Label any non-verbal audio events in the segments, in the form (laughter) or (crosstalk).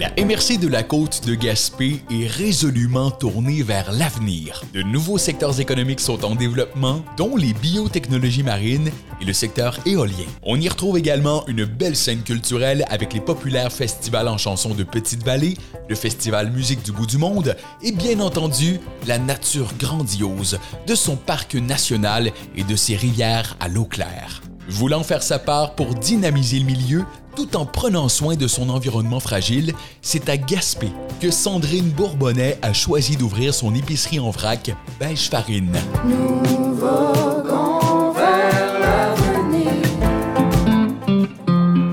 La MRC de la côte de Gaspé est résolument tournée vers l'avenir. De nouveaux secteurs économiques sont en développement, dont les biotechnologies marines et le secteur éolien. On y retrouve également une belle scène culturelle avec les populaires festivals en chansons de Petite-Vallée, le festival Musique du bout du monde et bien entendu la nature grandiose de son parc national et de ses rivières à l'eau claire. Voulant faire sa part pour dynamiser le milieu, tout en prenant soin de son environnement fragile, c'est à Gaspé que Sandrine Bourbonnais a choisi d'ouvrir son épicerie en vrac Beige Farine.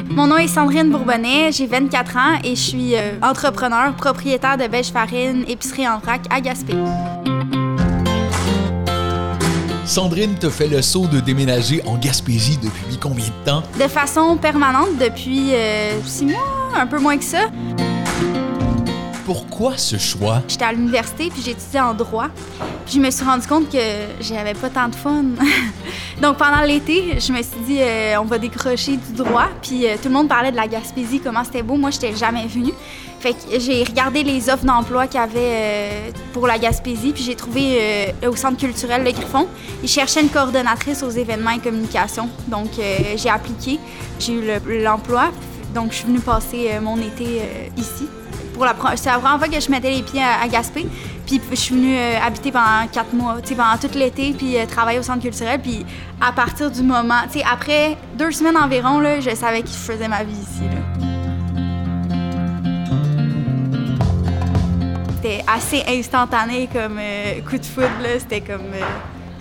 Mon nom est Sandrine Bourbonnais, j'ai 24 ans et je suis euh, entrepreneur, propriétaire de Beige Farine, épicerie en vrac à Gaspé. Sandrine te fait le saut de déménager en Gaspésie depuis combien de temps? De façon permanente depuis 6 mois, un peu moins que ça. Pourquoi ce choix? J'étais à l'université puis j'étudiais en droit. Puis je me suis rendu compte que j'avais pas tant de fun. (laughs) Donc pendant l'été, je me suis dit euh, on va décrocher du droit. Puis euh, tout le monde parlait de la Gaspésie, comment c'était beau. Moi, j'étais jamais venue. Fait que j'ai regardé les offres d'emploi qu'il y avait euh, pour la Gaspésie, puis j'ai trouvé au Centre culturel Le Griffon. Ils cherchaient une coordonnatrice aux événements et communications. Donc j'ai appliqué, j'ai eu l'emploi. donc je suis venue passer mon été ici c'est la première fois que je mettais les pieds à, Gaspé. Puis je suis venue euh, habiter pendant quatre mois, pendant tout l'été, puis euh, travailler au centre culturel. Puis à partir du moment, après deux semaines environ, là, je savais que je faisais ma vie ici. C'était assez instantané comme euh, coup de foudre. C'était comme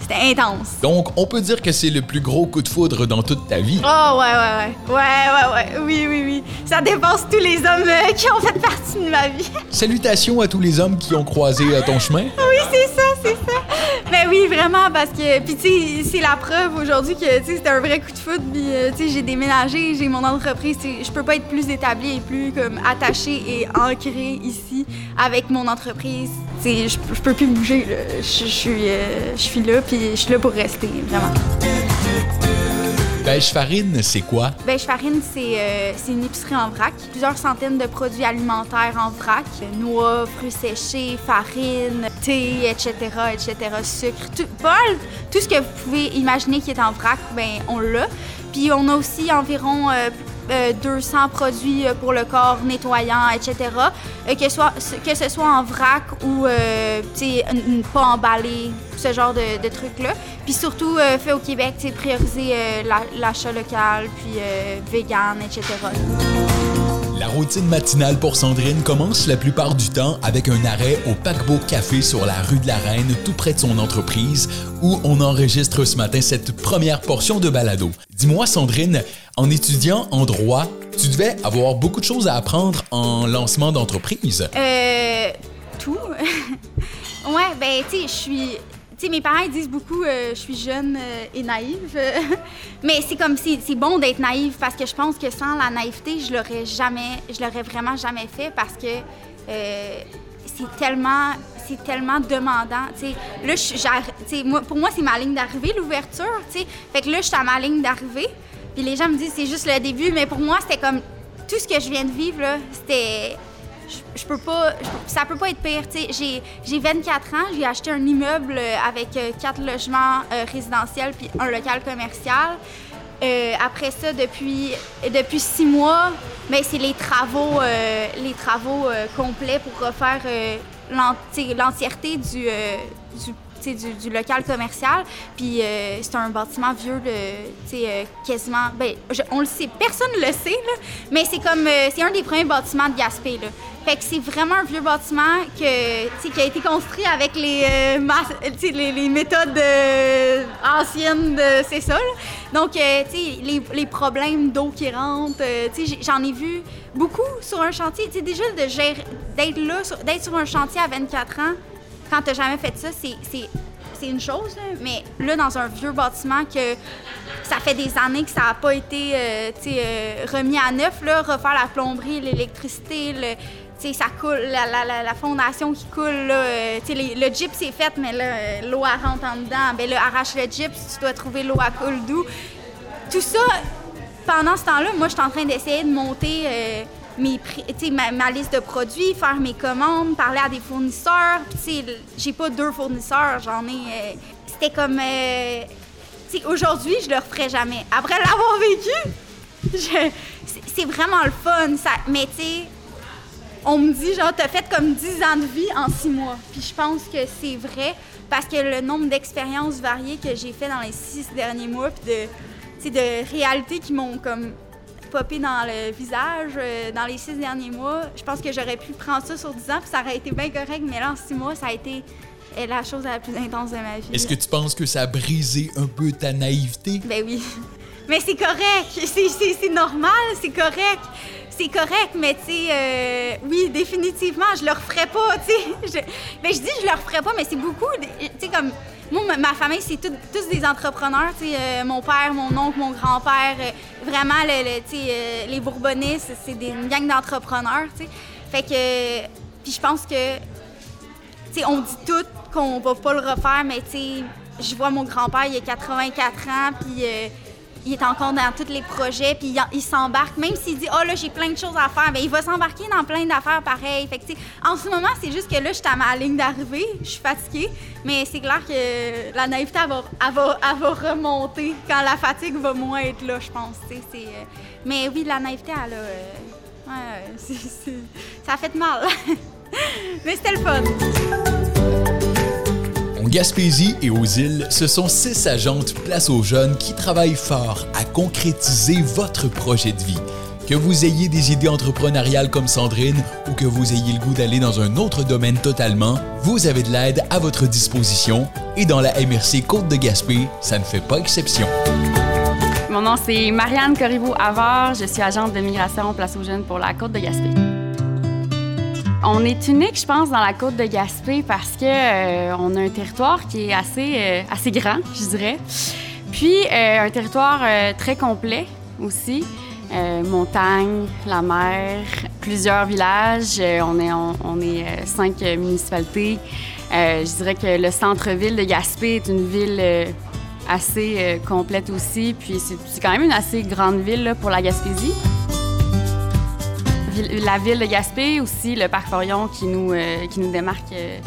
c'était intense. Donc, on peut dire que c'est le plus gros coup de foudre dans toute ta vie. Oh, ouais, ouais, ouais. Ouais, ouais, ouais. Oui, oui, oui. Ça dépasse tous les hommes euh, qui ont fait partie de ma vie. Salutations à tous les hommes qui ont croisé euh, ton chemin. Oui, c'est ça, c'est ça. Mais oui, vraiment, parce que. Puis, tu sais, c'est la preuve aujourd'hui que, tu sais, c'était un vrai coup de foudre. Puis, euh, tu sais, j'ai déménagé, j'ai mon entreprise. Je peux pas être plus établie et plus, comme, attachée et ancrée ici avec mon entreprise. Tu sais, je peux plus bouger, Je suis là, puis je suis là pour rester, vraiment. Beige Farine, c'est quoi? Beige Farine, euh, c'est une épicerie en vrac. Plusieurs centaines de produits alimentaires en vrac. Noix, fruits séchés, farine, thé, etc., etc., sucre. Tout, tout ce que vous pouvez imaginer qui est en vrac, ben on l'a. Puis on a aussi environ euh, 200 euh, produits euh, pour le corps nettoyant, etc. Euh, que, ce soit en vrac ou pas emballé, ce genre de, de trucs-là. Puis surtout, fait au Québec, prioriser l'achat local, puis vegan, etc. La routine matinale pour Sandrine commence la plupart du temps avec un arrêt au Paquebot Café sur la rue de la Reine, tout près de son entreprise, où on enregistre ce matin cette première portion de balado. Dis-moi, Sandrine, en étudiant en droit, tu devais avoir beaucoup de choses à apprendre en lancement d'entreprise. Euh. Tout. (laughs) ouais, ben, tu sais, je suis sais, mes parents disent beaucoup euh, je suis jeune euh, et naïve. (laughs) mais c'est comme c'est bon d'être naïve parce que je pense que sans la naïveté, je l'aurais jamais, je l'aurais vraiment jamais fait parce que euh, c'est tellement c'est tellement demandant. là, moi, pour moi, c'est ma ligne d'arrivée, l'ouverture. Fait que là, je suis à ma ligne d'arrivée. Puis les gens me disent c'est juste le début, mais pour moi, c'était comme tout ce que je viens de vivre, c'était je, peux pas. ça peut pas être pire. J'ai, j'ai 24 ans, j'ai acheté un immeuble euh, avec euh, quatre logements euh, résidentiels puis un local commercial. après ça, depuis, depuis six mois, ben, c'est les travaux, les travaux complets pour refaire l'entièreté du, du du, local commercial. Puis euh, c'est un bâtiment vieux, euh, quasiment. Ben, on le sait, personne ne le sait, là, mais c'est comme. Euh, c'est un des premiers bâtiments de Gaspé. Là. Fait que c'est vraiment un vieux bâtiment que, qui a été construit avec les, les, les, méthodes anciennes de. C'est ça. Donc, les, les problèmes d'eau qui rentre, j'en ai vu beaucoup sur un chantier. déjà, d'être là, d'être sur un chantier à 24 ans, quand t'as jamais fait ça, c'est une chose, mais là, dans un vieux bâtiment que ça fait des années que ça n'a pas été euh, euh, remis à neuf, là, refaire la plomberie, l'électricité, le, ça coule, la, fondation qui coule, là, euh, le gyps c'est fait, mais là, l'eau rentre en dedans. Ben là, arrache le gyps, tu dois trouver l'eau à coule d'où? Tout ça, pendant ce temps-là, moi, je suis en train d'essayer de monter ma, liste de produits, faire mes commandes, parler à des fournisseurs. J'ai pas deux fournisseurs, j'en ai. Euh, c'était comme. Euh, aujourd'hui, je le referais jamais. Après l'avoir (laughs) vécu, c'est vraiment le fun. Mais on me dit, genre, t'as fait comme 10 ans de vie en 6 mois. Puis je pense que c'est vrai parce que le nombre d'expériences variées que j'ai fait dans les 6 derniers mois, puis de, de réalités qui m'ont comme popé dans le visage euh, dans les 6 derniers mois, je pense que j'aurais pu prendre ça sur 10 ans, puis ça aurait été bien correct, mais là, en 6 mois, ça a été euh, la chose la plus intense de ma vie. Est-ce que tu penses que ça a brisé un peu ta naïveté? Ben oui. (laughs) Mais c'est correct, c'est normal, c'est correct c'est correct, mais tu sais, euh, oui, définitivement, je le referais pas, (laughs) tu sais. Mais je dis je le referais pas, mais c'est beaucoup, tu sais, comme, moi, ma famille, c'est tous des entrepreneurs, euh, mon père, mon oncle, mon grand-père, euh, vraiment, sais, les Bourbonnais, c'est une gang d'entrepreneurs. Fait que, puis je pense que, on dit tout qu'on va pas le refaire, mais je vois mon grand-père, il a 84 ans, puis il est encore dans tous les projets, puis il, s'embarque, même s'il dit, oh là, j'ai plein de choses à faire, bien, il va s'embarquer dans plein d'affaires pareilles. Fait en ce moment, c'est juste que là, je suis à ma ligne d'arrivée, je suis fatiguée, mais c'est clair que la naïveté, elle va, remonter quand la fatigue va moins être là, je pense. Euh, mais oui, la naïveté, elle. Euh, ouais, (laughs) ça a fait mal. (laughs) mais c'était le fun. Gaspésie et aux îles, ce sont six agentes Place aux jeunes qui travaillent fort à concrétiser votre projet de vie. Que vous ayez des idées entrepreneuriales comme Sandrine ou que vous ayez le goût d'aller dans un autre domaine totalement, vous avez de l'aide à votre disposition et dans la MRC Côte de Gaspé, ça ne fait pas exception. Mon nom c'est Marianne Corriveau-Avard, je suis agente de migration Place aux jeunes pour la Côte de Gaspé. On est unique, je pense, dans la côte de Gaspé parce que euh, on a un territoire qui est assez, euh, grand, je dirais. Puis euh, un territoire très complet aussi. montagne, la mer, plusieurs villages. on est, on, est cinq municipalités. je dirais que le centre-ville de Gaspé est une ville assez complète aussi. Puis c'est quand même une assez grande ville pour la Gaspésie la ville de Gaspé, aussi le parc Forion qui nous, euh, qui nous démarque euh,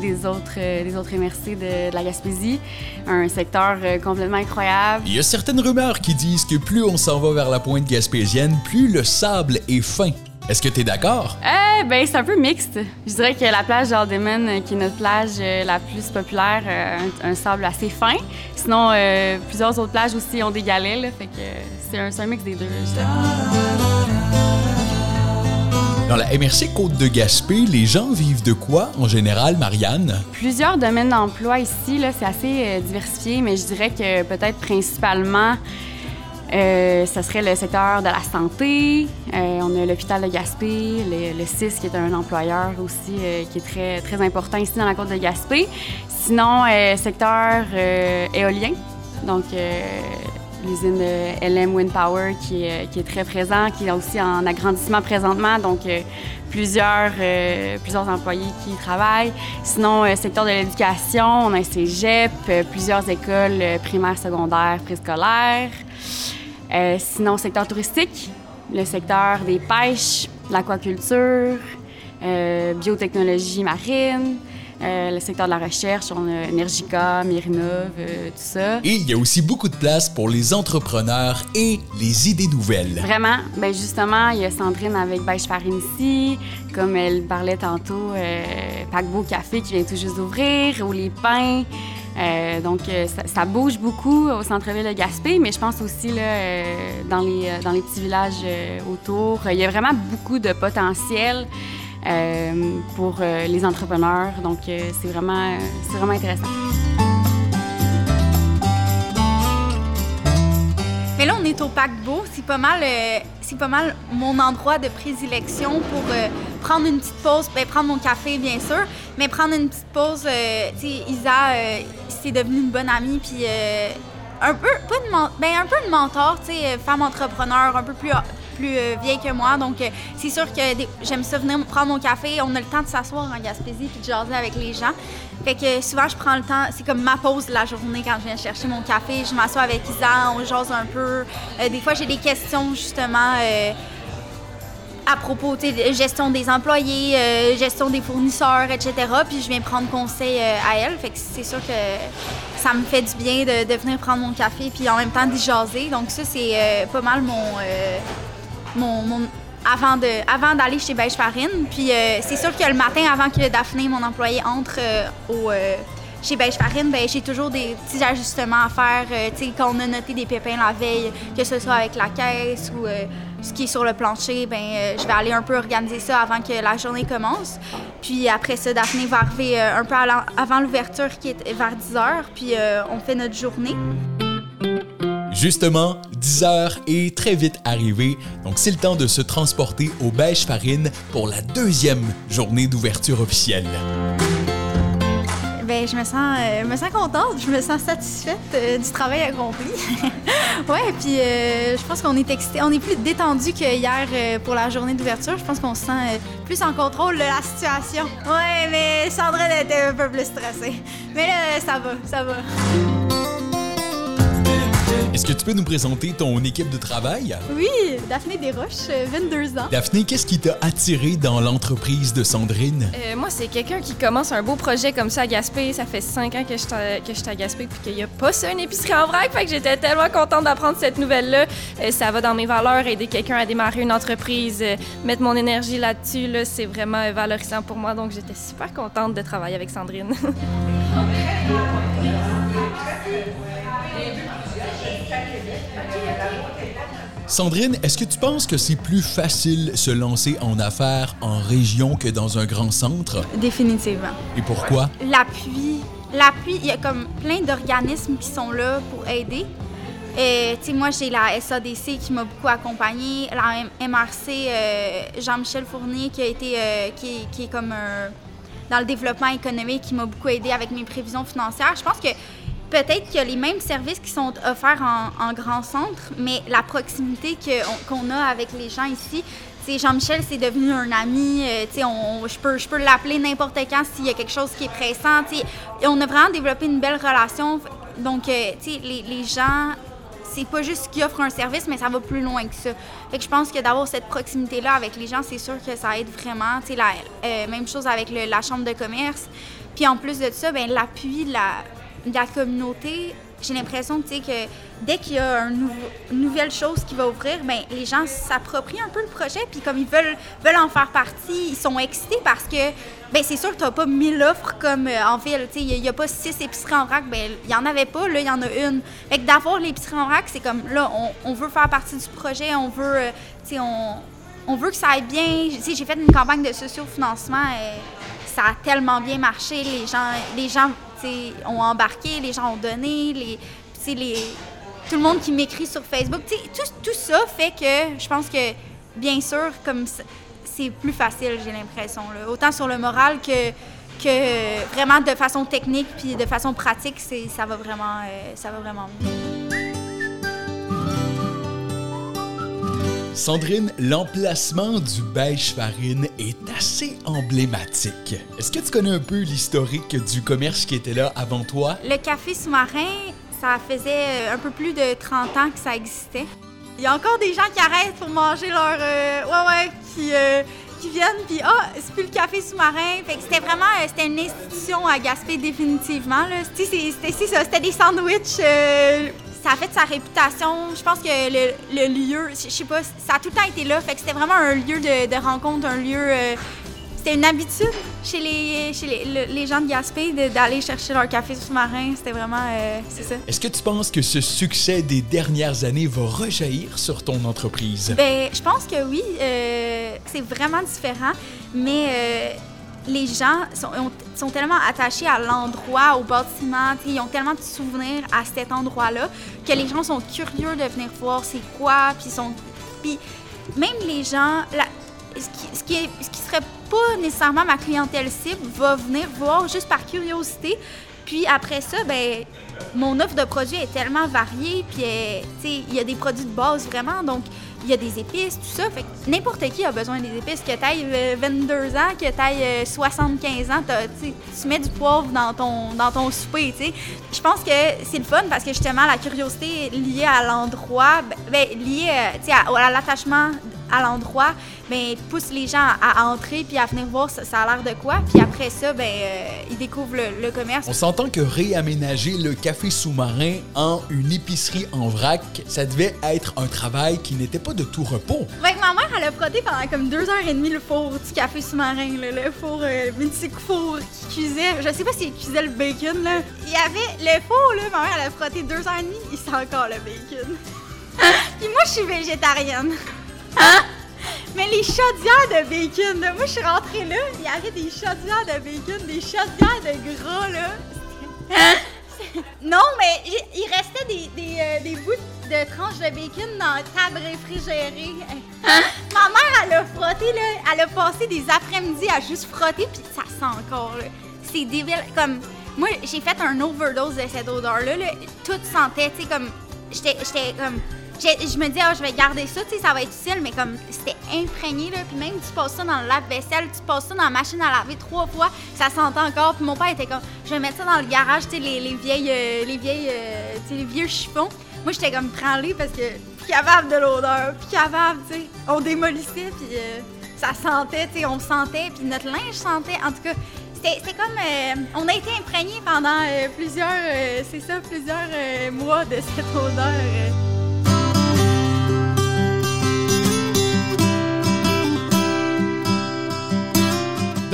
des autres, euh, des autres MRC de, la Gaspésie. Un secteur complètement incroyable. Il y a certaines rumeurs qui disent que plus on s'en va vers la pointe gaspésienne, plus le sable est fin. Est-ce que tu es d'accord? Eh ben, c'est un peu mixte. Je dirais que la plage d'Aldeman, qui est notre plage la plus populaire, a un, sable assez fin. Sinon, plusieurs autres plages aussi ont des galets, là, fait que c'est un, un, mix des deux. Dans la MRC Côte de Gaspé, les gens vivent de quoi en général, Marianne? Plusieurs domaines d'emploi ici, c'est assez euh, diversifié, mais je dirais que peut-être principalement, euh, ce serait le secteur de la santé. Euh, on a l'hôpital de Gaspé, le, CIS qui est un employeur aussi qui est très, très important ici dans la côte de Gaspé. Sinon, secteur éolien, donc l'usine LM Wind Power qui est, qui est, très présent, qui est aussi en agrandissement présentement, donc euh, plusieurs, euh, plusieurs employés qui y travaillent. Sinon, euh, secteur de l'éducation, on a un cégep, plusieurs écoles primaires, secondaires, préscolaires. sinon, secteur touristique, le secteur des pêches, l'aquaculture, biotechnologie marine. Euh, le secteur de la recherche, on a Energica, Mirinov, euh, tout ça. Et il y a aussi beaucoup de place pour les entrepreneurs et les idées nouvelles. Vraiment. Ben justement, il y a Sandrine avec Beige Farine ici, comme elle parlait tantôt, euh, Paquebot Café qui vient tout juste d'ouvrir, ou les pains. Euh, donc, ça, bouge beaucoup au centre-ville de Gaspé, mais je pense aussi là, dans, les, dans les petits villages autour. Il y a vraiment beaucoup de potentiel. Euh, pour euh, les entrepreneurs. Donc, euh, c'est vraiment, c'est vraiment intéressant. Mais là, on est au paquebot. C'est pas mal, pas mal mon endroit de prédilection pour prendre une petite pause, ben, prendre mon café, bien sûr, mais prendre une petite pause. sais, Isa, c'est devenu une bonne amie, puis un peu, pas de, ben, un peu de mentor, tu femme entrepreneur, un peu plus plus euh, vieille que moi. Donc, euh, c'est sûr que j'aime ça venir prendre mon café. On a le temps de s'asseoir en Gaspésie puis de jaser avec les gens. Fait que souvent, je prends le temps. C'est comme ma pause de la journée quand je viens chercher mon café. Je m'assois avec Isa, on jase un peu. Euh, des fois, j'ai des questions, justement à propos de gestion des employés, euh, gestion des fournisseurs, etc. Puis je viens prendre conseil euh, à elle. Fait que c'est sûr que ça me fait du bien de, venir prendre mon café puis en même temps d'y jaser. Donc ça, c'est euh, pas mal mon, mon, mon, avant de avant d'aller chez Beige Farine. Puis c'est sûr que le matin, avant que Daphné, mon employé, entre au chez Beige Farine, ben, j'ai toujours des petits ajustements à faire. quand on a noté des pépins la veille, que ce soit avec la caisse ou ce qui est sur le plancher, ben, euh, je vais aller un peu organiser ça avant que la journée commence. Puis après ça, Daphné va arriver euh, un peu avant l'ouverture qui est vers 10 heures, puis euh, on fait notre journée. Justement, 10 heures est très vite arrivé, donc c'est le temps de se transporter au Beige Farine pour la deuxième journée d'ouverture officielle. Ben, je me sens, euh, me sens contente, je me sens satisfaite euh, du travail accompli. (laughs) ouais, puis euh, je pense qu'on est excité, on est plus détendu que hier pour la journée d'ouverture. Je pense qu'on se sent plus en contrôle de la situation. Ouais, mais Sandrine était un peu plus stressée. Mais là, ça va, ça va. Est-ce que tu peux nous présenter ton équipe de travail? Oui, Daphné Desroches, 22 euh, ans. Daphné, qu'est-ce qui t'a attiré dans l'entreprise de Sandrine? Euh, moi, c'est quelqu'un qui commence un beau projet comme ça à Gaspé. Ça fait cinq ans que je suis à Gaspé puis qu'il n'y a pas ça, une épicerie en vrac. Fait que j'étais tellement contente d'apprendre cette nouvelle-là. Euh, ça va dans mes valeurs, aider quelqu'un à démarrer une entreprise, mettre mon énergie là-dessus. Là, c'est vraiment valorisant pour moi. Donc, j'étais super contente de travailler avec Sandrine. (laughs) Sandrine, est-ce que tu penses que c'est plus facile se lancer en affaires en région que dans un grand centre? Définitivement. Et pourquoi? L'appui. L'appui, il y a comme plein d'organismes qui sont là pour aider. Et, moi, j'ai la SADC qui m'a beaucoup accompagnée, la MRC, euh, Jean-Michel Fournier qui a été, euh, qui, qui, est comme dans le développement économique, qui m'a beaucoup aidé avec mes prévisions financières. Je pense que peut-être qu'il y a les mêmes services qui sont offerts en, grand centre, mais la proximité qu'on a avec les gens ici, Jean-Michel, c'est devenu un ami. Euh, je peux, peux l'appeler n'importe quand s'il y a quelque chose qui est pressant. On a vraiment développé une belle relation. Donc, euh, les, les gens, c'est pas juste qu'ils offrent un service, mais ça va plus loin que ça. Je pense que d'avoir cette proximité-là avec les gens, c'est sûr que ça aide vraiment. La, euh, même chose avec la chambre de commerce. Puis en plus de ça, ben, l'appui, la, la communauté, j'ai l'impression que dès qu'il y a une nouvelle chose qui va ouvrir, ben, les gens s'approprient un peu le projet, puis comme ils veulent, veulent en faire partie, ils sont excités parce que ben, c'est sûr que tu n'as pas mille offres comme euh, en ville. Il n'y a, pas six épiceries en vrac, ben, il n'y en avait pas, là, il y en a une. Fait que d'avoir l'épicerie en vrac, c'est comme là, on, veut faire partie du projet, on veut, euh, on, on veut que ça aille bien. J'ai fait une campagne de sociofinancement et ça a tellement bien marché. Les gens, les gens ont embarqué, les gens ont donné, les, les, tout le monde qui m'écrit sur Facebook. Tout, tout ça fait que je pense que, bien sûr, comme c'est plus facile, j'ai l'impression. Autant sur le moral que, que vraiment de façon technique puis de façon pratique, ça va vraiment, euh, ça va vraiment bien. Sandrine, l'emplacement du Beige Farine est assez emblématique. Est-ce que tu connais un peu l'historique du commerce qui était là avant toi? Le café sous-marin, ça faisait euh, un peu plus de 30 ans que ça existait. Il y a encore des gens qui arrêtent pour manger leur... Euh, ouais, ouais, qui, euh, viennent, puis ah, c'est plus le café sous-marin. Fait que c'était vraiment... c'était une institution à Gaspé définitivement. C'était ça, c'était des sandwichs ça a fait sa réputation. Je pense que le, lieu, je sais pas, ça a tout le temps été là. Fait que c'était vraiment un lieu de, rencontre, un lieu. Euh, c'était une habitude chez les, chez les, gens de Gaspé d'aller chercher leur café sous-marin. C'était vraiment. Euh, c'est ça. Est-ce que tu penses que ce succès des dernières années va rejaillir sur ton entreprise? Ben, je pense que oui. Euh, c'est vraiment différent. Mais les gens sont, tellement attachés à l'endroit, au bâtiment, ils ont tellement de souvenirs à cet endroit-là que les gens sont curieux de venir voir c'est quoi, puis sont... Puis même les gens, ce, qui, ce qui serait pas nécessairement ma clientèle cible, va venir voir juste par curiosité. Puis après ça, ben mon offre de produits est tellement variée, puis il y a des produits de base vraiment, donc il y a des épices, tout ça. Fait n'importe qui a besoin des épices. Que tu 22 ans, que tu ailles 75 ans, tu mets du poivre dans ton, dans ton souper, tu Je pense que c'est le fun parce que justement, la curiosité liée à l'endroit, ben, ben liée à, à l'attachement à l'endroit, ben, pousse les gens à, entrer puis à venir voir ça, ça a l'air de quoi. Puis après ça, ben, euh, ils découvrent le, commerce. On s'entend que réaménager le café sous-marin en une épicerie en vrac, ça devait être un travail qui n'était pas de tout repos. Avec ma mère, elle a frotté pendant comme deux heures et demie le four du café sous-marin, le four, euh, four qui cuisait. Je sais pas s'il cuisait le bacon, là. Il y avait le four, là, ma mère, elle a frotté deux heures et demie, il sent encore le bacon. (laughs) Puis moi, je suis végétarienne. Mais les chaudières de bacon, là, moi, je suis rentrée là, il y avait des chaudières de bacon, des chaudières de gras, là. (laughs) non, mais il restait des, des, euh, des, bouts de tranches de bacon dans la table réfrigérée. Ma mère, elle a frotté, là, elle a passé des après-midi à juste frotter, puis ça sent encore, là. C'est débile. Comme, moi, j'ai fait un overdose de cette odeur-là, là. Tout sentait, tu sais, comme, j'étais comme je me dis, ah, je vais garder ça, tu sais, ça va être utile, mais comme c'était imprégné, là. Puis même, tu passes ça dans le lave-vaisselle, tu passes ça dans la machine à laver trois fois, ça s'entend encore. Puis mon père était comme, je vais mettre ça dans le garage, tu sais, les, les, vieilles, euh, les vieilles, euh, les vieux chiffons. Moi, j'étais comme, prends-les parce que, plus capable de l'odeur, plus capable, tu sais. On démolissait, puis euh, ça sentait, tu sais, on sentait, puis notre linge sentait. En tout cas, c'était comme. on a été imprégnés pendant plusieurs. c'est ça, plusieurs mois de cette odeur.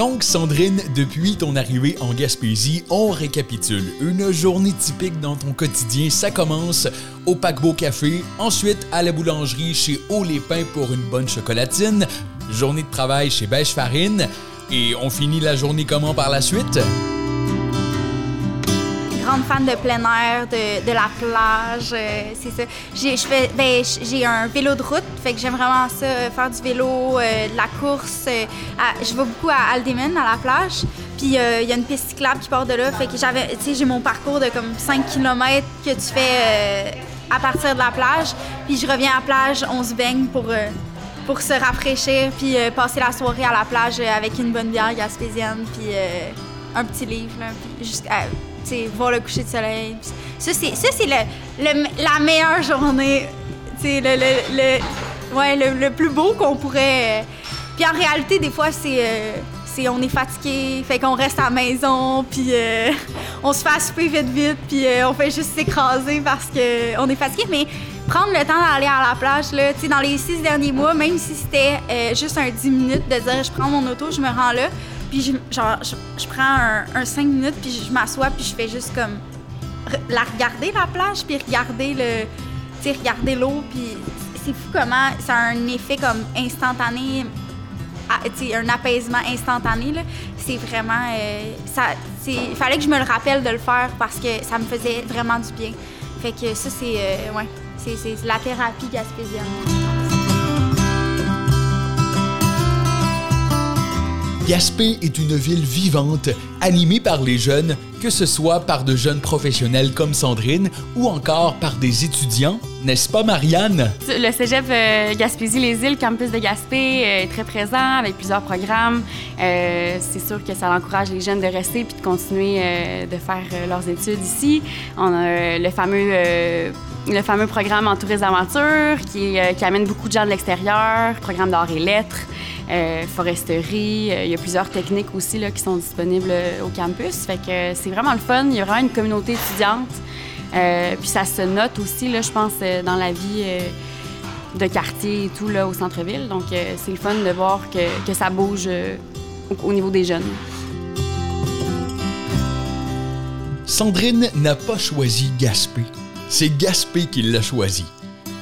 Donc, Sandrine, depuis ton arrivée en Gaspésie, on récapitule. Une journée typique dans ton quotidien, ça commence au paquebot café, ensuite à la boulangerie chez Haut les Pins pour une bonne chocolatine, journée de travail chez Beige Farine, et on finit la journée comment par la suite? Grande fan de plein air, de, la plage, euh, c'est ça. Ben, j'ai un vélo de route, fait que j'aime vraiment ça, faire du vélo, euh, de la course. Euh, je vais beaucoup à Aldemen, à la plage. Puis il y a une piste cyclable qui part de là, fait que j'avais, j'ai mon parcours de comme 5 km que tu fais à partir de la plage. Puis je reviens à la plage, on se baigne pour pour se rafraîchir, puis passer la soirée à la plage avec une bonne bière gaspésienne, puis un petit livre, voir le coucher de soleil. Ça, c'est, ça, c'est le, la meilleure journée. Le, le, ouais, le, plus beau qu'on pourrait. Euh, puis en réalité, des fois, c'est. Euh, c'est on est fatigué, fait qu'on reste à la maison, puis euh, on se fait souper vite vite, puis on fait juste s'écraser parce qu'on est fatigué. Mais prendre le temps d'aller à la plage, là, dans les six derniers mois, même si c'était juste un dix minutes, de dire je prends mon auto, je me rends là, puis je, genre, je, prends un, cinq minutes, puis je m'assois, puis je fais juste comme la regarder la plage, puis regarder le, regarder l'eau, puis c'est fou comment ça a un effet comme instantané, un apaisement instantané. C'est vraiment, euh, ça, il fallait que je me le rappelle de le faire parce que ça me faisait vraiment du bien. Fait que ça c'est, euh, ouais, c'est la thérapie gaspésienne. Gaspé est une ville vivante, animée par les jeunes, que ce soit par de jeunes professionnels comme Sandrine ou encore par des étudiants, n'est-ce pas Marianne? Le cégep euh, Gaspésie-les-Îles, campus de Gaspé, euh, est très présent avec plusieurs programmes. Euh, c'est sûr que ça encourage les jeunes de rester puis de continuer de faire leurs études ici. On a le fameux le fameux programme en tourisme d'aventure qui, qui, amène beaucoup de gens de l'extérieur, programme d'art et lettres. Euh, foresterie. Euh, il y a plusieurs techniques aussi là, qui sont disponibles euh, au campus. C'est vraiment le fun. Il y aura une communauté étudiante. puis ça se note aussi, je pense, dans la vie de quartier et tout au centre-ville. Donc c'est le fun de voir que, que ça bouge au, niveau des jeunes. Sandrine n'a pas choisi Gaspé. C'est Gaspé qui l'a choisi.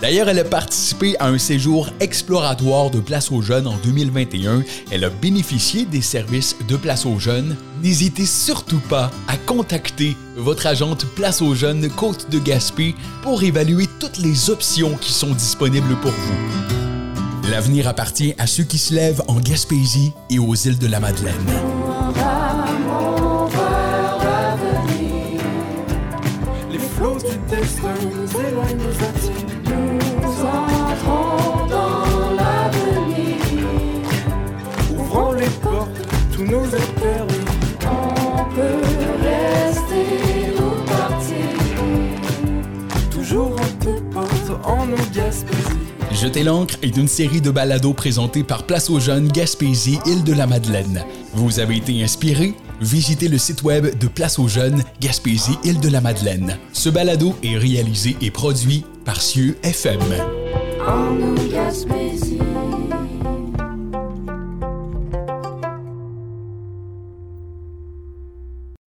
D'ailleurs, elle a participé à un séjour exploratoire de Place aux Jeunes en 2021. Elle a bénéficié des services de Place aux Jeunes. N'hésitez surtout pas à contacter votre agente Place aux Jeunes Côte de Gaspé pour évaluer toutes les options qui sont disponibles pour vous. L'avenir appartient à ceux qui se lèvent en Gaspésie et aux îles de la Madeleine. Jeter l'encre est une série de balados présentés par Place aux Jeunes Gaspésie Île de la Madeleine. Vous avez été inspiré? Visitez le site web de Place aux Jeunes Gaspésie Île de la Madeleine. Ce balado est réalisé et produit par Cieux FM.